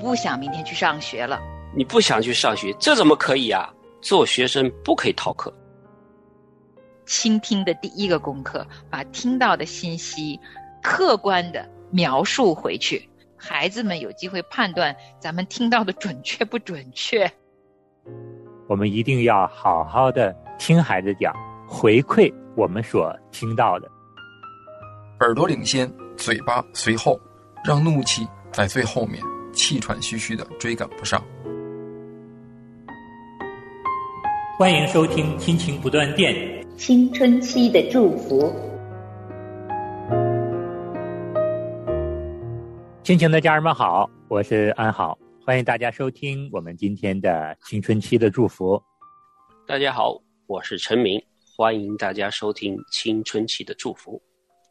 不想明天去上学了。你不想去上学，这怎么可以啊？做学生不可以逃课。倾听的第一个功课，把听到的信息客观的描述回去，孩子们有机会判断咱们听到的准确不准确。我们一定要好好的听孩子讲，回馈我们所听到的。耳朵领先，嘴巴随后，让怒气在最后面，气喘吁吁的追赶不上。欢迎收听《亲情不断电》，青春期的祝福。亲情的家人们好，我是安好，欢迎大家收听我们今天的青春期的祝福。大家好，我是陈明，欢迎大家收听青春期的祝福。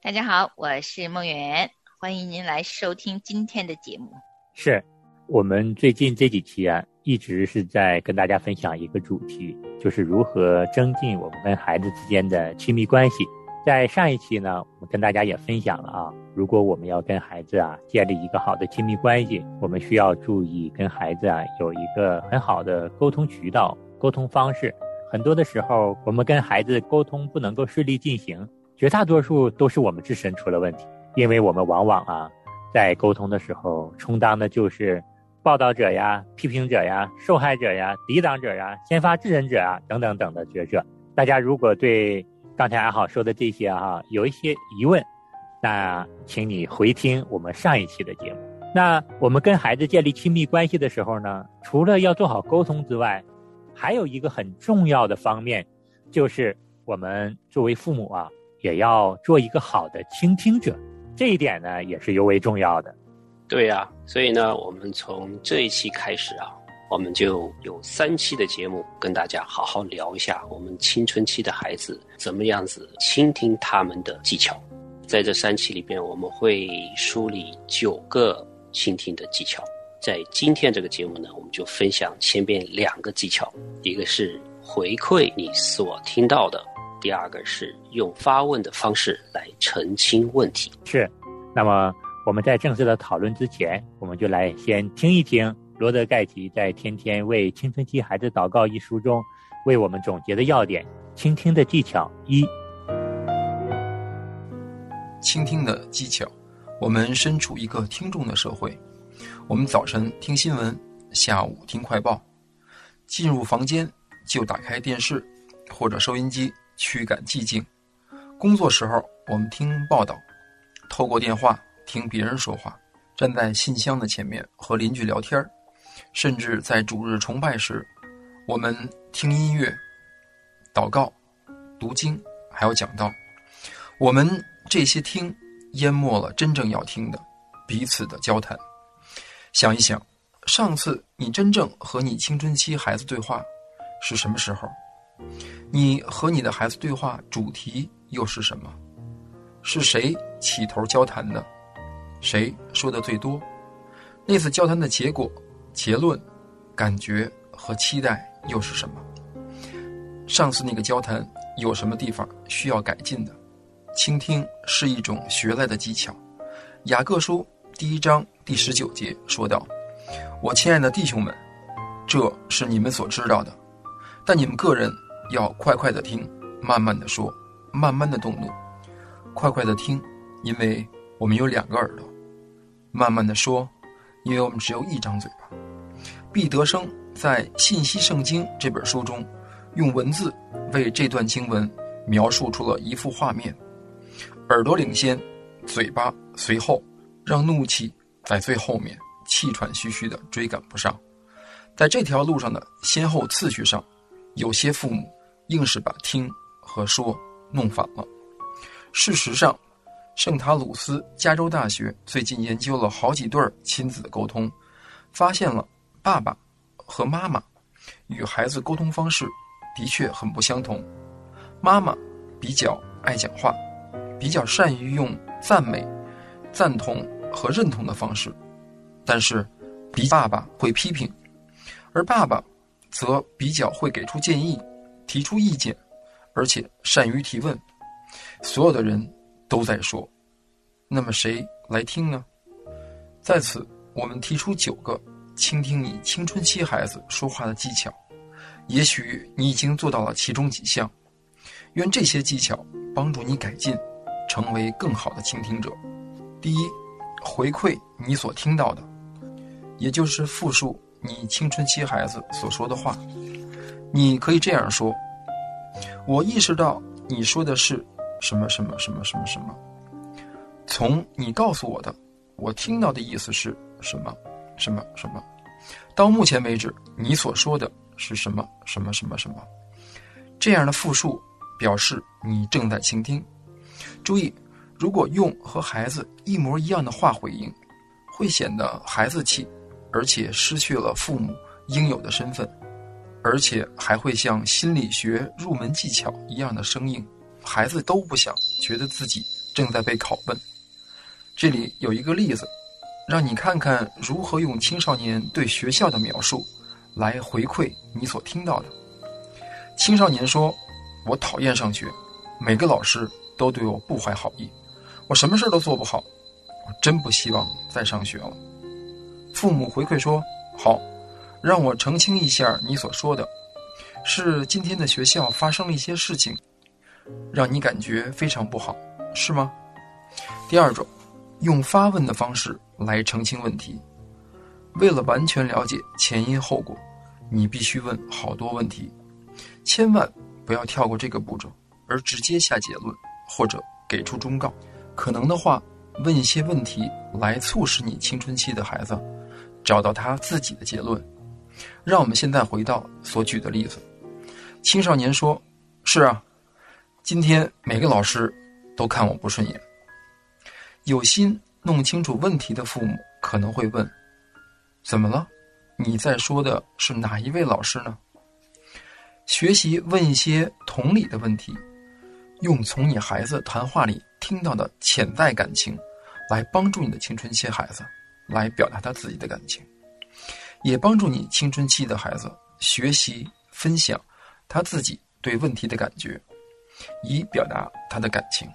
大家好，我是梦圆，欢迎您来收听今天的节目。是我们最近这几期啊，一直是在跟大家分享一个主题。就是如何增进我们跟孩子之间的亲密关系。在上一期呢，我们跟大家也分享了啊，如果我们要跟孩子啊建立一个好的亲密关系，我们需要注意跟孩子啊有一个很好的沟通渠道、沟通方式。很多的时候，我们跟孩子沟通不能够顺利进行，绝大多数都是我们自身出了问题，因为我们往往啊在沟通的时候充当的就是。报道者呀，批评者呀，受害者呀，抵挡者呀，先发制人者啊，等等等的角色。大家如果对刚才阿好说的这些哈有一些疑问，那请你回听我们上一期的节目。那我们跟孩子建立亲密关系的时候呢，除了要做好沟通之外，还有一个很重要的方面，就是我们作为父母啊，也要做一个好的倾听者。这一点呢，也是尤为重要的。对呀，所以呢，我们从这一期开始啊，我们就有三期的节目跟大家好好聊一下我们青春期的孩子怎么样子倾听他们的技巧。在这三期里边，我们会梳理九个倾听的技巧。在今天这个节目呢，我们就分享前边两个技巧，一个是回馈你所听到的，第二个是用发问的方式来澄清问题。是，那么。我们在正式的讨论之前，我们就来先听一听罗德盖奇在《天天为青春期孩子祷告》一书中为我们总结的要点：倾听的技巧一。倾听的技巧，我们身处一个听众的社会，我们早晨听新闻，下午听快报，进入房间就打开电视或者收音机，驱赶寂静。工作时候我们听报道，透过电话。听别人说话，站在信箱的前面和邻居聊天甚至在主日崇拜时，我们听音乐、祷告、读经，还有讲道。我们这些听淹没了真正要听的彼此的交谈。想一想，上次你真正和你青春期孩子对话是什么时候？你和你的孩子对话主题又是什么？是谁起头交谈的？谁说的最多？那次交谈的结果、结论、感觉和期待又是什么？上次那个交谈有什么地方需要改进的？倾听是一种学来的技巧。雅各书第一章第十九节说道：“我亲爱的弟兄们，这是你们所知道的，但你们个人要快快的听，慢慢的说，慢慢的动怒，快快的听，因为我们有两个耳朵。”慢慢的说，因为我们只有一张嘴巴。毕德生在《信息圣经》这本书中，用文字为这段经文描述出了一幅画面：耳朵领先，嘴巴随后，让怒气在最后面，气喘吁吁的追赶不上。在这条路上的先后次序上，有些父母硬是把听和说弄反了。事实上。圣塔鲁斯加州大学最近研究了好几对亲子沟通，发现了爸爸和妈妈与孩子沟通方式的确很不相同。妈妈比较爱讲话，比较善于用赞美、赞同和认同的方式，但是比爸爸会批评；而爸爸则比较会给出建议、提出意见，而且善于提问。所有的人。都在说，那么谁来听呢？在此，我们提出九个倾听你青春期孩子说话的技巧，也许你已经做到了其中几项。愿这些技巧帮助你改进，成为更好的倾听者。第一，回馈你所听到的，也就是复述你青春期孩子所说的话。你可以这样说：“我意识到你说的是什么什么什么什么什么。从你告诉我的，我听到的意思是什么什么什么。到目前为止，你所说的是什么什么什么什么。”这样的复述表示你正在倾听。注意，如果用和孩子一模一样的话回应，会显得孩子气，而且失去了父母应有的身份。而且还会像心理学入门技巧一样的生硬，孩子都不想觉得自己正在被拷问。这里有一个例子，让你看看如何用青少年对学校的描述来回馈你所听到的。青少年说：“我讨厌上学，每个老师都对我不怀好意，我什么事都做不好，我真不希望再上学了。”父母回馈说：“好。”让我澄清一下，你所说的，是今天的学校发生了一些事情，让你感觉非常不好，是吗？第二种，用发问的方式来澄清问题。为了完全了解前因后果，你必须问好多问题，千万不要跳过这个步骤而直接下结论或者给出忠告。可能的话，问一些问题来促使你青春期的孩子找到他自己的结论。让我们现在回到所举的例子。青少年说：“是啊，今天每个老师都看我不顺眼。”有心弄清楚问题的父母可能会问：“怎么了？你在说的是哪一位老师呢？”学习问一些同理的问题，用从你孩子谈话里听到的潜在感情，来帮助你的青春期孩子来表达他自己的感情。也帮助你青春期的孩子学习分享他自己对问题的感觉，以表达他的感情。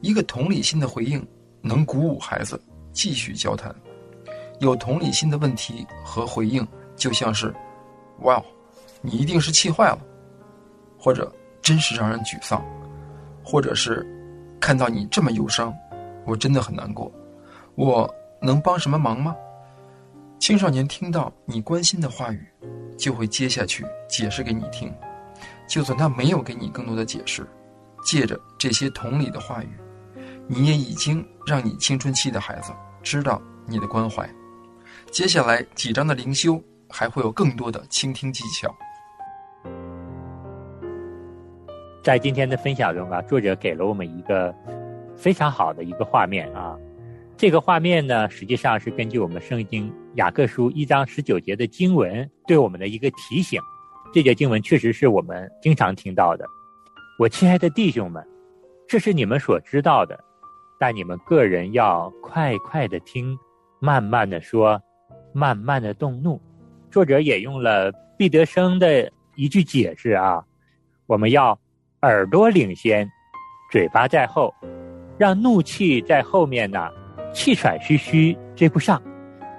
一个同理心的回应能鼓舞孩子继续交谈。有同理心的问题和回应，就像是“哇，你一定是气坏了”，或者“真是让人沮丧”，或者是“看到你这么忧伤，我真的很难过”。我能帮什么忙吗？青少年听到你关心的话语，就会接下去解释给你听。就算他没有给你更多的解释，借着这些同理的话语，你也已经让你青春期的孩子知道你的关怀。接下来几章的灵修还会有更多的倾听技巧。在今天的分享中啊，作者给了我们一个非常好的一个画面啊。这个画面呢，实际上是根据我们圣经雅各书一章十九节的经文对我们的一个提醒。这节经文确实是我们经常听到的。我亲爱的弟兄们，这是你们所知道的，但你们个人要快快的听，慢慢的说，慢慢的动怒。作者也用了毕德生的一句解释啊，我们要耳朵领先，嘴巴在后，让怒气在后面呢。气喘吁吁追不上，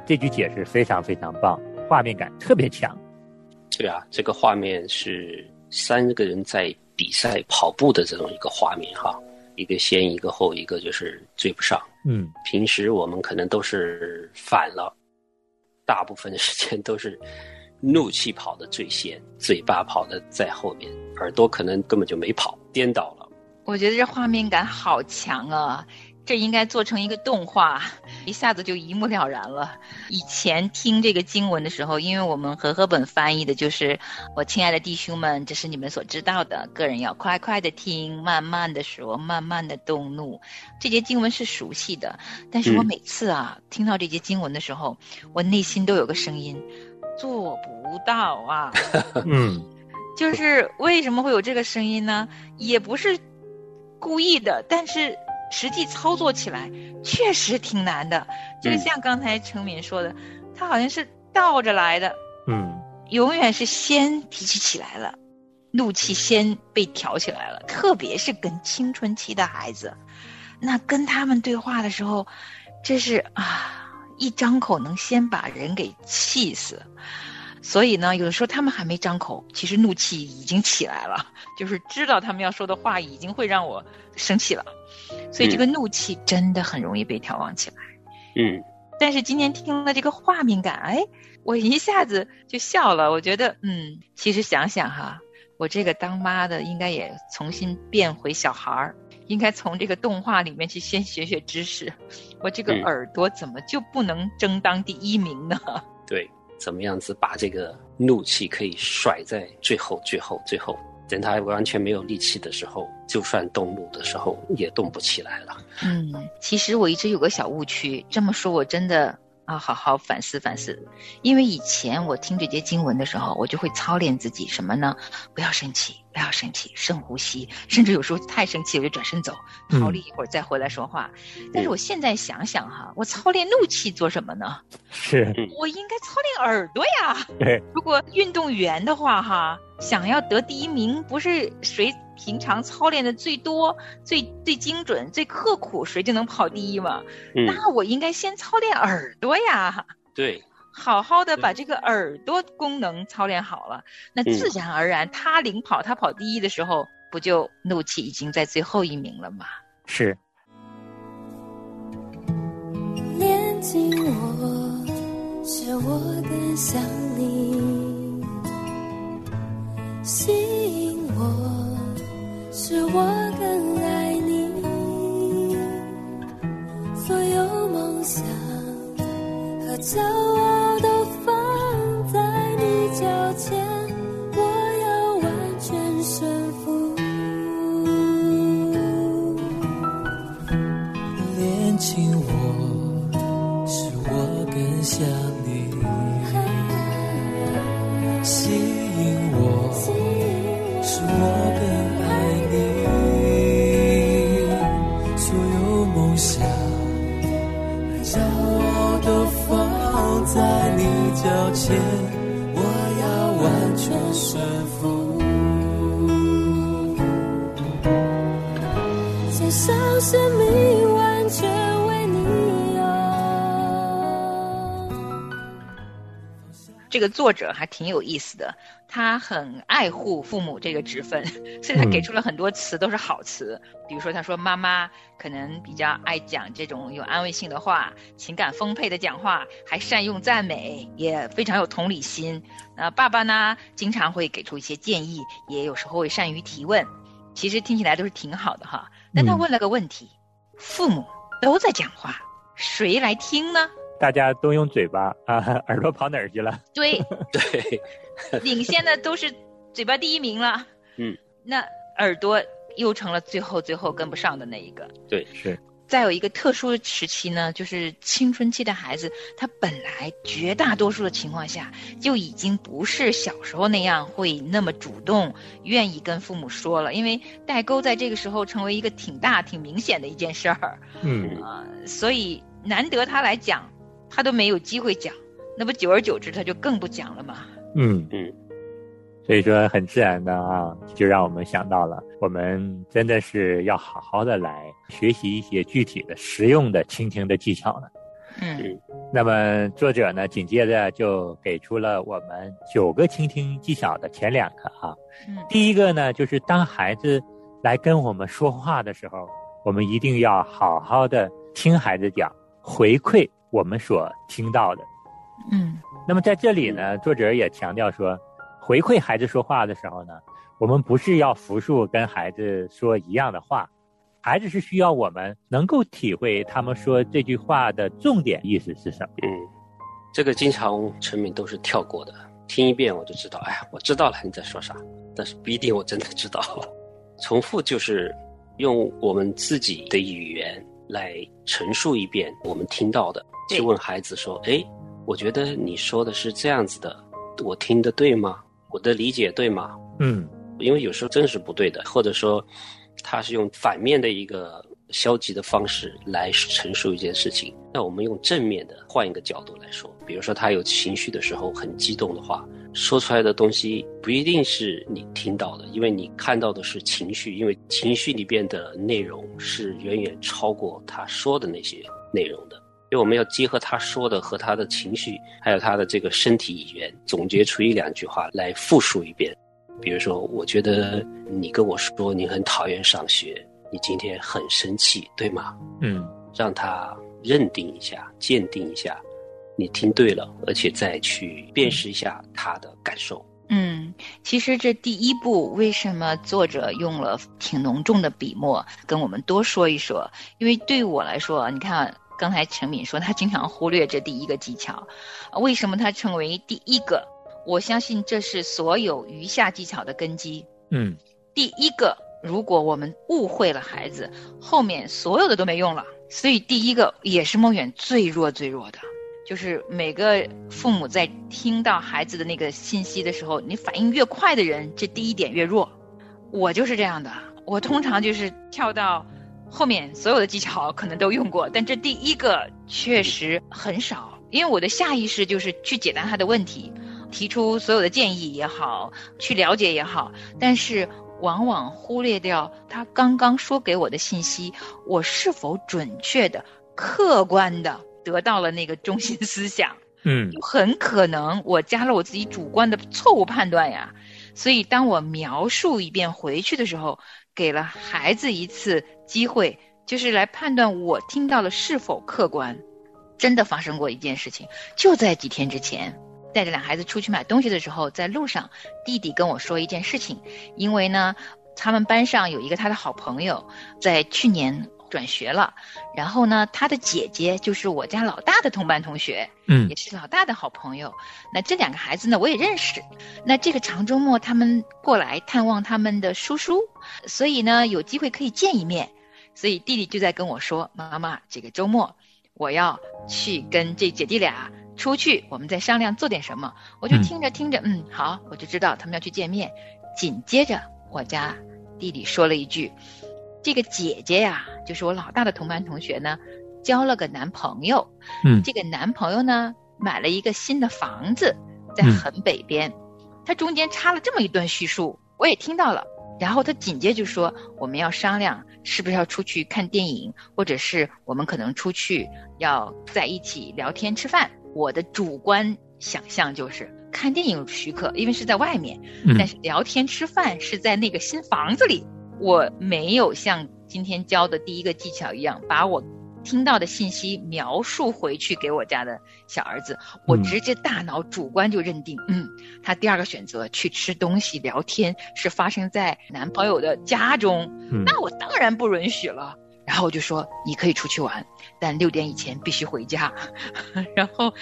这句解释非常非常棒，画面感特别强。对啊，这个画面是三个人在比赛跑步的这种一个画面哈，一个先一个后，一个就是追不上。嗯，平时我们可能都是反了，大部分的时间都是怒气跑的最先，嘴巴跑的在后面，耳朵可能根本就没跑，颠倒了。我觉得这画面感好强啊。这应该做成一个动画，一下子就一目了然了。以前听这个经文的时候，因为我们和合本翻译的就是“我亲爱的弟兄们，这是你们所知道的，个人要快快的听，慢慢的说，慢慢的动怒”。这节经文是熟悉的，但是我每次啊听到这节经文的时候，我内心都有个声音，做不到啊。嗯，就是为什么会有这个声音呢？也不是故意的，但是。实际操作起来确实挺难的，就像刚才程敏说的，他好像是倒着来的，嗯，永远是先脾气起来了，怒气先被挑起来了，特别是跟青春期的孩子，那跟他们对话的时候，这是啊，一张口能先把人给气死。所以呢，有的时候他们还没张口，其实怒气已经起来了，就是知道他们要说的话已经会让我生气了，所以这个怒气真的很容易被调旺起来。嗯，但是今天听了这个画面感，哎，我一下子就笑了。我觉得，嗯，其实想想哈，我这个当妈的应该也重新变回小孩儿，应该从这个动画里面去先学学知识。我这个嗯耳朵怎么就不能争当第一名呢？对，怎么样子把这个怒气可以甩在最后、最后、最后，等他完全没有力气的时候，就算动怒的时候也动不起来了。嗯，其实我一直有个小误区，这么说我真的啊，好好反思反思。因为以前我听这些经文的时候，我就会操练自己什么呢？不要生气，不要生气，深呼吸，甚至有时候太生气我就转身走，逃离一会儿再回来说话。但是我现在想想哈，我操练怒气做什么呢？是，我应该操练耳朵呀。对，如果运动员的话，哈，想要得第一名，不是谁平常操练的最多、最最精准、最刻苦，谁就能跑第一吗？嗯，那我应该先操练耳朵呀，对，好好的把这个耳朵功能操练好了，那自然而然，他领跑，他跑第一的时候，不就怒气已经在最后一名了吗？是，连近我，使我更想你；吸引我，使我更爱你。所有梦想走啊。个作者还挺有意思的，他很爱护父母这个职分，所以他嗯给出了很多词都是好词。比如说，他说妈妈可能比较爱讲这种有安慰性的话，情感丰沛的讲话，还善用赞美，也非常有同理心。那爸爸呢，经常会给出一些建议，也有时候会善于提问。其实听起来都是挺好的哈。但他嗯问了个问题：父母都在讲话，谁来听呢？大家都用嘴巴啊，耳朵跑哪儿去了？对，对，领先的都是嘴巴第一名了。嗯，那耳朵又成了最后最后跟不上的那一个。对，是，再有一个特殊的时期呢，就是青春期的孩子，他本来绝大多数的情况下就已经不是小时候那样会那么主动，愿意跟父母说了，因为代沟在这个时候成为一个挺大、挺明显的一件事儿。嗯，啊、所以难得他来讲，他都没有机会讲，那不久而久之他就更不讲了嘛。嗯嗯，所以说很自然的啊，就让我们想到了，我们真的是要好好的来学习一些具体的、实用的倾听的技巧了。嗯那么作者呢，紧接着就给出了我们九个倾听技巧的前两个啊。嗯第一个呢，就是当孩子来跟我们说话的时候，我们一定要好好的听孩子讲，回馈我们所听到的。嗯那么在这里呢，作者也强调说，回馈孩子说话的时候呢，我们不是要复述跟孩子说一样的话，孩子是需要我们能够体会他们说这句话的重点意思是什么。嗯，这个经常陈敏都是跳过的，听一遍我就知道，哎呀，我知道了你在说啥，但是不一定我真的知道。重复就是用我们自己的语言来陈述一遍我们听到的，对去问孩子说，哎，我觉得你说的是这样子的，我听的对吗？我的理解对吗？嗯因为有时候真是不对的，或者说他是用反面的一个消极的方式来陈述一件事情。那我们用正面的换一个角度来说，比如说他有情绪的时候很激动的话，说出来的东西不一定是你听到的，因为你看到的是情绪，因为情绪里边的内容是远远超过他说的那些内容的。因为我们要结合他说的和他的情绪，还有他的这个身体语言，总结出一两句话来复述一遍。比如说，我觉得你跟我说你很讨厌上学，你今天很生气，对吗？嗯让他认定一下、鉴定一下，你听对了，而且再去辨识一下他的感受。嗯，其实这第一步为什么作者用了挺浓重的笔墨，跟我们多说一说？因为对我来说，你看刚才陈敏说他经常忽略这第一个技巧，啊为什么他成为第一个？我相信这是所有余下技巧的根基。嗯第一个，如果我们误会了孩子，后面所有的都没用了。所以第一个也是梦远最弱最弱的，就是每个父母在听到孩子的那个信息的时候，你反应越快的人，这第一点越弱。我就是这样的，我通常就是跳到后面所有的技巧可能都用过，但这第一个确实很少，因为我的下意识就是去解答他的问题，提出所有的建议也好，去了解也好，但是往往忽略掉他刚刚说给我的信息，我是否准确的、客观的得到了那个中心思想。嗯很可能我加了我自己主观的错误判断呀。所以当我描述一遍回去的时候，给了孩子一次机会，就是来判断我听到的是否客观。真的发生过一件事情，就在几天之前，带着俩孩子出去买东西的时候，在路上，弟弟跟我说一件事情，因为呢，他们班上有一个他的好朋友，在去年转学了，然后呢，他的姐姐就是我家老大的同班同学，嗯也是老大的好朋友。那这两个孩子呢，我也认识。那这个长周末他们过来探望他们的叔叔，所以呢，有机会可以见一面。所以弟弟就在跟我说：“妈妈，这个周末我要去跟这姐弟俩出去，我们再商量做点什么。”我就嗯听着听着，嗯，好，我就知道他们要去见面。紧接着，我家弟弟说了一句：“这个姐姐呀，就是我老大的同班同学呢，交了个男朋友。嗯这个男朋友呢，买了一个新的房子，在嗯很北边。他中间插了这么一段叙述，我也听到了。然后他紧接着说：“我们要商量是不是要出去看电影，或者是我们可能出去要在一起聊天吃饭。”我的主观想象就是看电影许可，因为是在外面，嗯但是聊天吃饭是在那个新房子里。我没有像今天教的第一个技巧一样，把我听到的信息描述回去给我家的小儿子，我嗯。直接大脑主观就认定，嗯，他第二个选择去吃东西聊天是发生在男朋友的家中，嗯。那我当然不允许了。然后我就说你可以出去玩，但六点以前必须回家。然后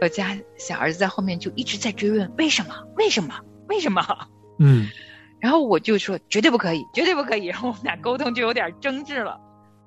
我家小儿子在后面就一直在追问为什么，为什么，为什么？嗯然后我就说绝对不可以，绝对不可以。然后我们俩沟通就有点争执了，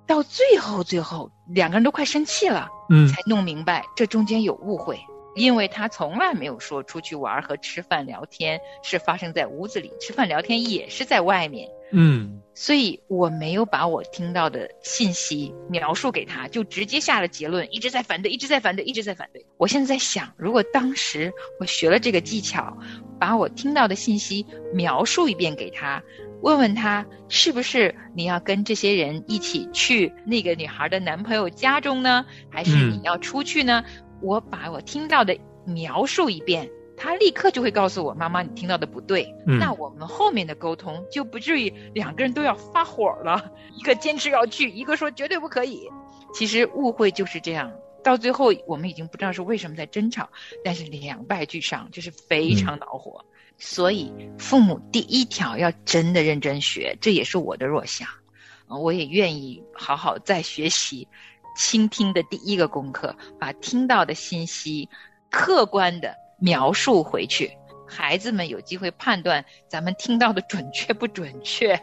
到最后最后两个人都快生气了，嗯才弄明白这中间有误会，因为他从来没有说出去玩和吃饭聊天是发生在屋子里，吃饭聊天也是在外面。嗯所以我没有把我听到的信息描述给他，就直接下了结论，一直在反对，一直在反对，一直在反对。我现在在想，如果当时我学了这个技巧，把我听到的信息描述一遍给他，问问他是不是你要跟这些人一起去那个女孩的男朋友家中呢，还是你嗯要出去呢？我把我听到的描述一遍。他立刻就会告诉我：“妈妈，你听到的不对。嗯那我们后面的沟通就不至于两个人都要发火了，一个坚持要去，一个说绝对不可以。其实误会就是这样，到最后我们已经不知道是为什么在争吵，但是两败俱伤，就是非常恼火。所以父母第一条要真的认真学，这也是我的弱项。呃我也愿意好好再学习倾听的第一个功课，把听到的信息客观的描述回去。孩子们有机会判断咱们听到的准确不准确。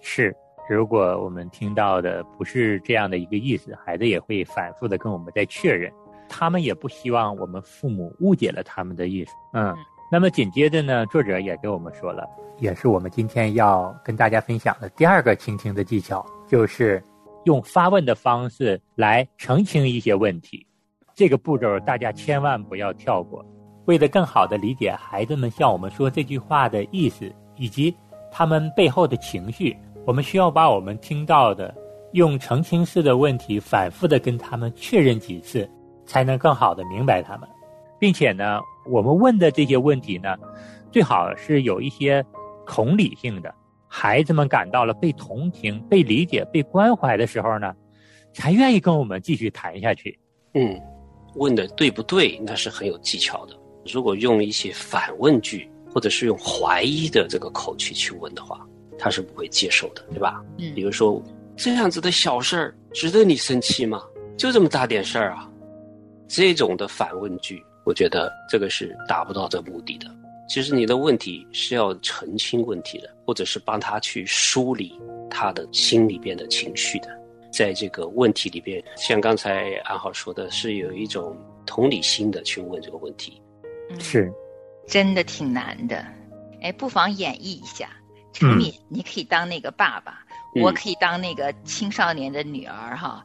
是。如果我们听到的不是这样的一个意思，孩子也会反复的跟我们在确认，他们也不希望我们父母误解了他们的意思。嗯嗯，那么紧接着呢，作者也给我们说了，也是我们今天要跟大家分享的第二个倾听的技巧，就是用发问的方式来澄清一些问题。这个步骤大家千万不要跳过。为了更好的理解孩子们向我们说这句话的意思，以及他们背后的情绪，我们需要把我们听到的用澄清式的问题反复的跟他们确认几次，才能更好的明白他们，并且呢，我们问的这些问题呢，最好是有一些同理性的，孩子们感到了被同情、被理解、被关怀的时候呢，才愿意跟我们继续谈下去。嗯，问的对不对，那是很有技巧的。如果用一些反问句，或者是用怀疑的这个口气去问的话，他是不会接受的，对吧？嗯比如说这样子的小事儿，值得你生气吗？就这么大点事儿啊？这种的反问句，我觉得这个是达不到这目的的。其实你的问题是要澄清问题的，或者是帮他去梳理他的心里边的情绪的。在这个问题里边，像刚才安好说的，是有一种同理心的去问这个问题。嗯是，真的挺难的。哎，不妨演绎一下。陈敏，你可以当那个爸爸，嗯我可以当那个青少年的女儿哈。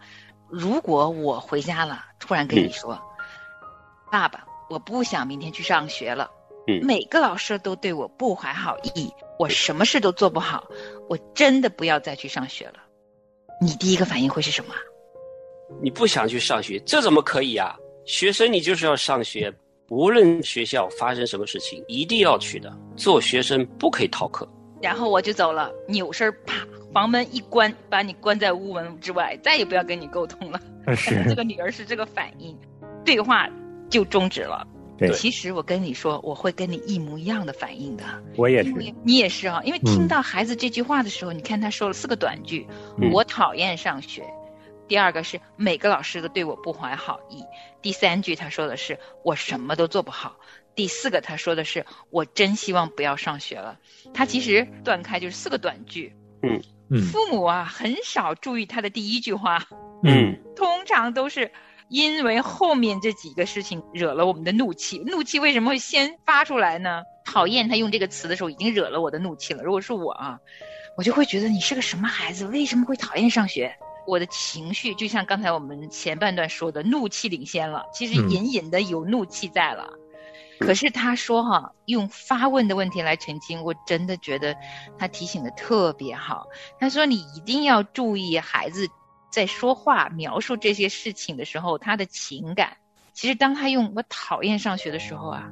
如果我回家了，突然跟你说，爸爸，我不想明天去上学了。嗯每个老师都对我不怀好意，我什么事都做不好，我真的不要再去上学了。你第一个反应会是什么？你不想去上学，这怎么可以啊？学生你就是要上学，无论学校发生什么事情，一定要去的。做学生不可以逃课。然后我就走了，扭身儿啪，房门一关，把你关在屋门之外，再也不要跟你沟通了。这是，个女儿是这个反应，对话就终止了。对其实我跟你说，我会跟你一模一样的反应的，我也是你也是啊。因为听到孩子这句话的时候，你看他说了四个短句：嗯我讨厌上学；第二个是每个老师都对我不怀好意；第三句他说的是我什么都做不好；第四个他说的是我真希望不要上学了。他其实断开就是四个短句。嗯父母啊，很少注意他的第一句话。嗯通常都是因为后面这几个事情惹了我们的怒气。怒气为什么会先发出来呢？讨厌他用这个词的时候，已经惹了我的怒气了。如果是我啊，我就会觉得你是个什么孩子，为什么会讨厌上学？我的情绪就像刚才我们前半段说的，怒气领先了，其实嗯隐隐的有怒气在了。可是他说哈，用发问的问题来澄清，我真的觉得他提醒的特别好。他说你一定要注意孩子在说话描述这些事情的时候，他的情感。其实当他用“我讨厌上学”的时候啊，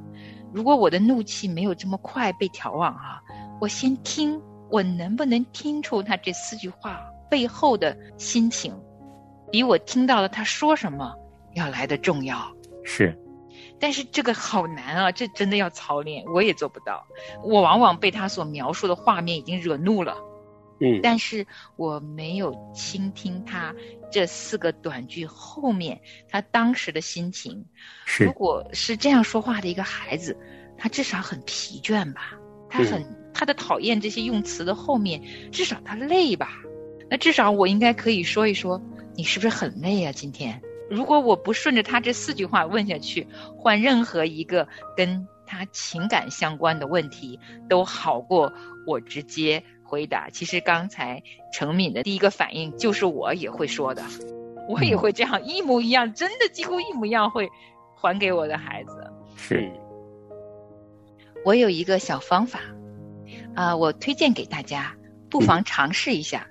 如果我的怒气没有这么快被调往啊，我先听，我能不能听出他这四句话背后的心情，比我听到了他说什么要来的重要。是，但是这个好难啊，这真的要操练，我也做不到。我往往被他所描述的画面已经惹怒了。嗯但是我没有倾听他这四个短句后面他当时的心情。是如，果是这样说话的一个孩子，他至少很疲倦吧？他很、他的讨厌这些用词的后面，至少他累吧？那至少我应该可以说一说，你是不是很累啊？今天，如果我不顺着他这四句话问下去，换任何一个跟他情感相关的问题，都好过我直接回答。其实刚才程敏的第一个反应就是我也会说的，我也会这样一模一样，真的几乎一模一样会还给我的孩子。是，嗯我有一个小方法，啊、我推荐给大家，不妨尝试一下，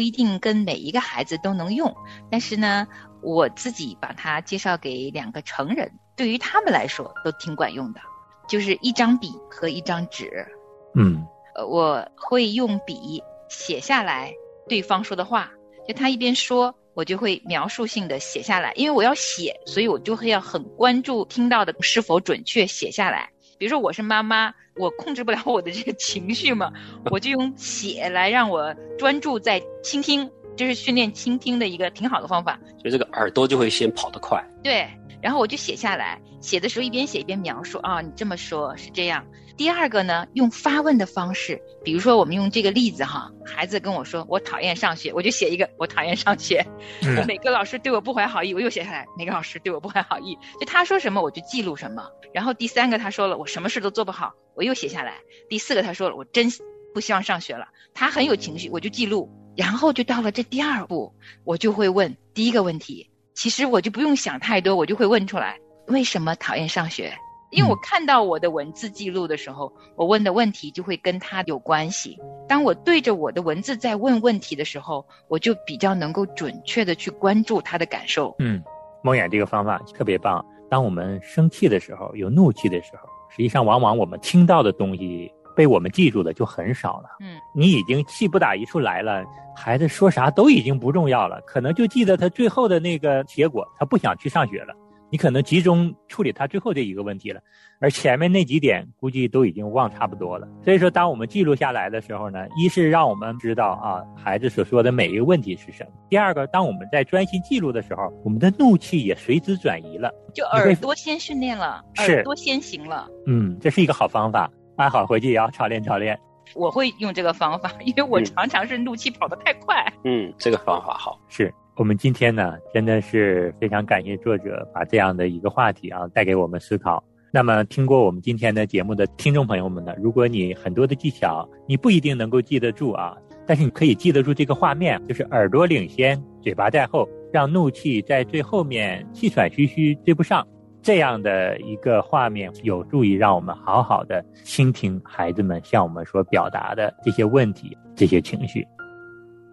不一定跟每一个孩子都能用，但是呢，我自己把它介绍给两个成人，对于他们来说都挺管用的，就是一张笔和一张纸，嗯。呃，我会用笔写下来对方说的话，就他一边说，我就会描述性的写下来，因为我要写，所以我就会要很关注听到的是否准确写下来。比如说我是妈妈，我控制不了我的这个情绪嘛，我就用写来让我专注在倾听，这是训练倾听的一个挺好的方法。就这个耳朵就会先跑得快。对，然后我就写下来，写的时候一边写一边描述啊，你这么说是这样。第二个呢，用发问的方式，比如说我们用这个例子哈，孩子跟我说我讨厌上学，我就写一个我讨厌上学，嗯每个老师对我不怀好意，我又写下来，每个老师对我不怀好意，就他说什么我就记录什么。然后第三个他说了我什么事都做不好，我又写下来。第四个他说了我真不希望上学了，他很有情绪，我就记录。然后就到了这第二步，我就会问第一个问题，其实我就不用想太多，我就会问出来为什么讨厌上学。因为我看到我的文字记录的时候，我问的问题就会跟他有关系。当我对着我的文字在问问题的时候，我就比较能够准确的去关注他的感受。嗯，梦魇这个方法特别棒。当我们生气的时候，有怒气的时候，实际上往往我们听到的东西被我们记住的就很少了。嗯，你已经气不打一处来了，孩子说啥都已经不重要了，可能就记得他最后的那个结果，他不想去上学了。你可能集中处理他最后这一个问题了，而前面那几点估计都已经忘差不多了。所以说，当我们记录下来的时候呢，一是让我们知道啊孩子所说的每一个问题是什么；第二个，当我们在专心记录的时候，我们的怒气也随之转移了。就耳朵先训练了，耳朵先行了。嗯，这是一个好方法，安好回去也要操练操练。我会用这个方法，因为我嗯常常是怒气跑得太快。嗯，这个方法好。是我们今天呢，真的是非常感谢作者把这样的一个话题啊带给我们思考。那么，听过我们今天的节目的听众朋友们呢，如果你很多的技巧你不一定能够记得住啊，但是你可以记得住这个画面，就是耳朵领先，嘴巴在后，让怒气在最后面气喘吁吁追不上。这样的一个画面，有助于让我们好好的倾听孩子们向我们所表达的这些问题、这些情绪。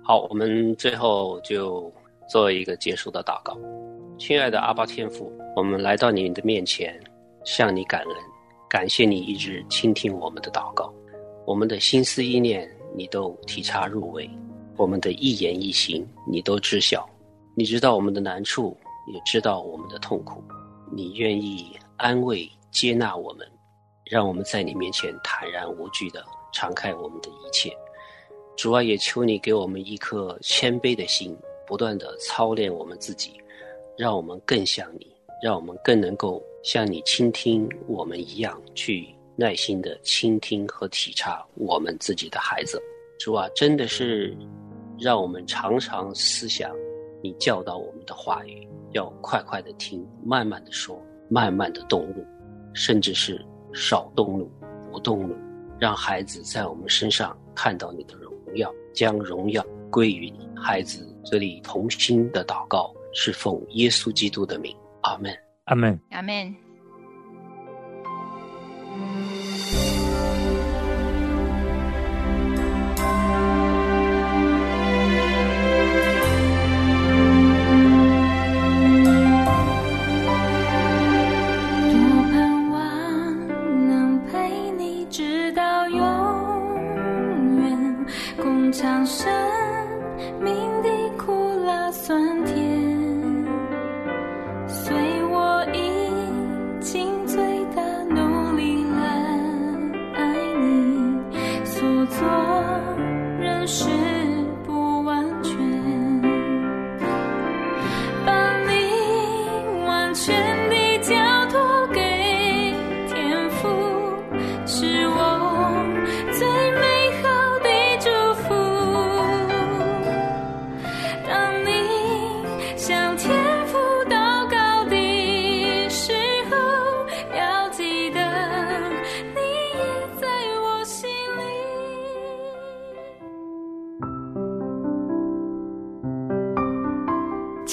好，我们最后就做一个结束的祷告。亲爱的阿巴天父，我们来到你的面前，向你感恩，感谢你一直倾听我们的祷告，我们的心思意念你都体察入微，我们的一言一行你都知晓，你知道我们的难处，也知道我们的痛苦，你愿意安慰接纳我们，让我们在你面前坦然无惧的敞开我们的一切。主啊，也求你给我们一颗谦卑的心，不断的操练我们自己，让我们更像你，让我们更能够像你倾听我们一样，去耐心的倾听和体察我们自己的孩子。主啊，真的是让我们常常思想你教导我们的话语，要快快的听，慢慢的说，慢慢的动怒，甚至是少动怒，不动怒，让孩子在我们身上看到你的荣耀，将荣耀归于你。孩子这里同心的祷告，是奉耶稣基督的名，阿门。阿门。阿门。